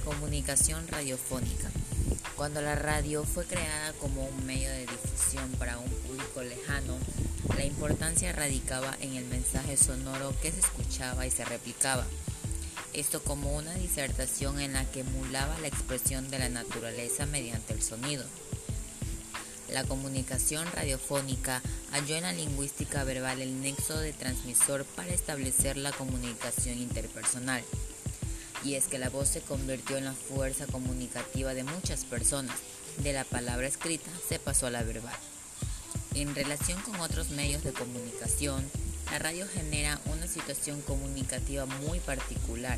Comunicación radiofónica. Cuando la radio fue creada como un medio de difusión para un público lejano, la importancia radicaba en el mensaje sonoro que se escuchaba y se replicaba. Esto como una disertación en la que emulaba la expresión de la naturaleza mediante el sonido. La comunicación radiofónica halló en la lingüística verbal el nexo de transmisor para establecer la comunicación interpersonal y es que la voz se convirtió en la fuerza comunicativa de muchas personas. De la palabra escrita se pasó a la verbal. En relación con otros medios de comunicación, la radio genera una situación comunicativa muy particular,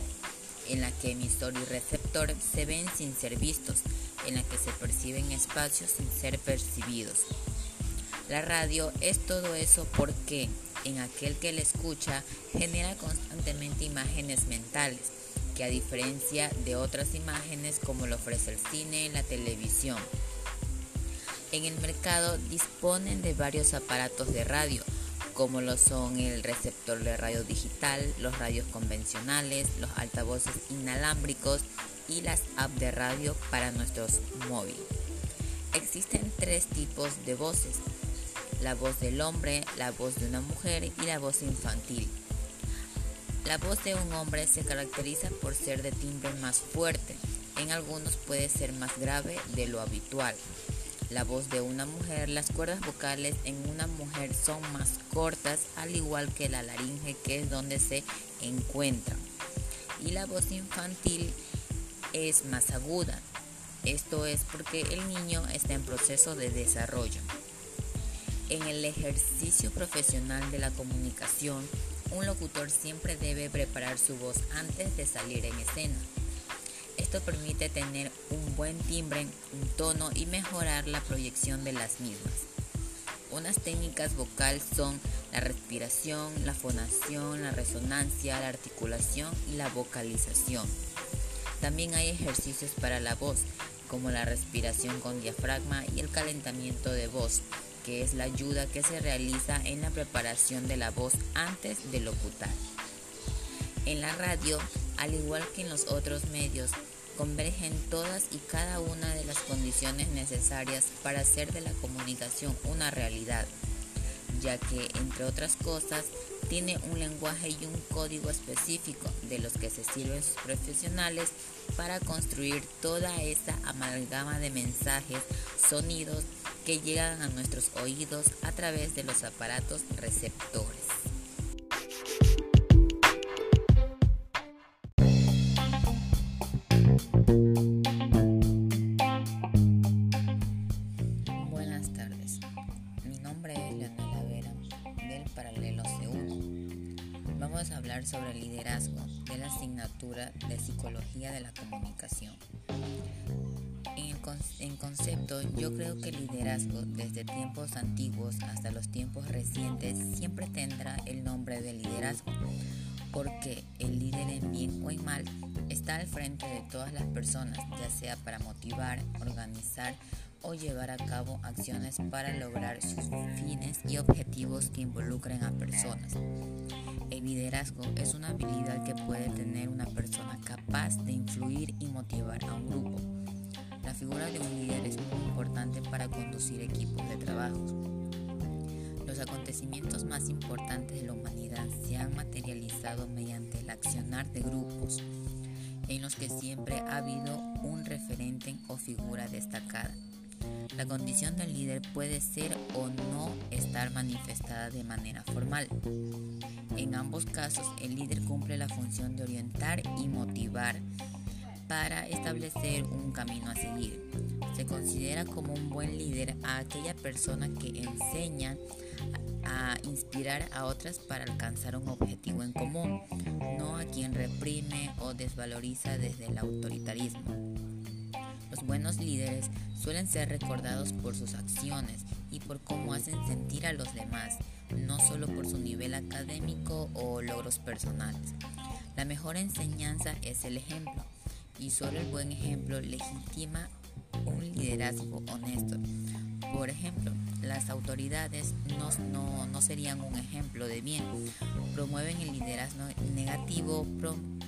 en la que emisor y receptor se ven sin ser vistos, en la que se perciben espacios sin ser percibidos. La radio es todo eso porque en aquel que la escucha genera constantemente imágenes mentales, que a diferencia de otras imágenes como lo ofrece el cine, la televisión. En el mercado disponen de varios aparatos de radio, como lo son el receptor de radio digital, los radios convencionales, los altavoces inalámbricos y las apps de radio para nuestros móviles. Existen tres tipos de voces, la voz del hombre, la voz de una mujer y la voz infantil. La voz de un hombre se caracteriza por ser de timbre más fuerte, en algunos puede ser más grave de lo habitual. La voz de una mujer, las cuerdas vocales en una mujer son más cortas, al igual que la laringe, que es donde se encuentran. Y la voz infantil es más aguda. Esto es porque el niño está en proceso de desarrollo. En el ejercicio profesional de la comunicación, un locutor siempre debe preparar su voz antes de salir en escena. Esto permite tener un buen timbre, un tono y mejorar la proyección de las mismas. Unas técnicas vocales son la respiración, la fonación, la resonancia, la articulación y la vocalización. También hay ejercicios para la voz, como la respiración con diafragma y el calentamiento de voz, es la ayuda que se realiza en la preparación de la voz antes de locutar. En la radio, al igual que en los otros medios, convergen todas y cada una de las condiciones necesarias para hacer de la comunicación una realidad, ya que, entre otras cosas, tiene un lenguaje y un código específico de los que se sirven sus profesionales para construir toda esta amalgama de mensajes, sonidos que llegan a nuestros oídos a través de los aparatos receptores. Buenas tardes, mi nombre es Leonela Vera del Paralelo C1. Vamos a hablar sobre el liderazgo de la asignatura de Psicología de la Comunicación. En, concepto, yo creo que el liderazgo desde tiempos antiguos hasta los tiempos recientes siempre tendrá el nombre de liderazgo, porque el líder en bien o en mal está al frente de todas las personas, ya sea para motivar, organizar o llevar a cabo acciones para lograr sus fines y objetivos que involucren a personas. El liderazgo es una habilidad que puede tener una persona capaz de influir y motivar a un grupo la figura de un líder es muy importante para conducir equipos de trabajo. Los acontecimientos más importantes de la humanidad se han materializado mediante el accionar de grupos, en los que siempre ha habido un referente o figura destacada. La condición del líder puede ser o no estar manifestada de manera formal. En ambos casos, el líder cumple la función de orientar y motivar para establecer un camino a seguir. Se considera como un buen líder a aquella persona que enseña a inspirar a otras para alcanzar un objetivo en común, no a quien reprime o desvaloriza desde el autoritarismo. Los buenos líderes suelen ser recordados por sus acciones y por cómo hacen sentir a los demás, no solo por su nivel académico o logros personales. La mejor enseñanza es el ejemplo y solo el buen ejemplo legitima un liderazgo honesto, Por ejemplo, las autoridades no, serían un ejemplo de bien, promueven el liderazgo negativo,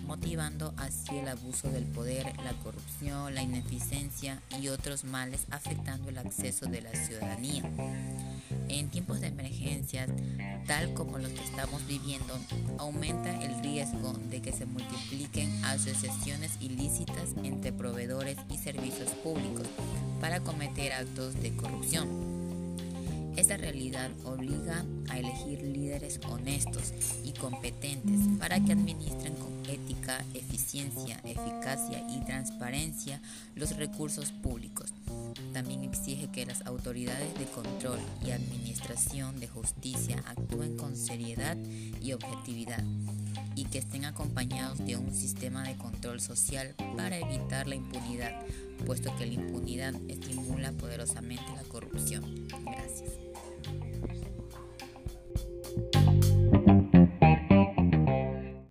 motivando así el abuso del poder, la corrupción, la ineficiencia y otros males afectando el acceso de la ciudadanía. En tiempos de emergencia, tal como los que estamos viviendo, aumenta el riesgo de que se multipliquen asociaciones ilícitas entre proveedores y servicios públicos para cometer actos de corrupción. Esta realidad obliga a honestos y competentes para que administren con ética, eficiencia, eficacia y transparencia los recursos públicos también exige que las autoridades de control y administración de justicia actúen con seriedad y objetividad y que estén acompañados de un sistema de control social para evitar la impunidad, puesto que la impunidad estimula poderosamente la corrupción. Gracias.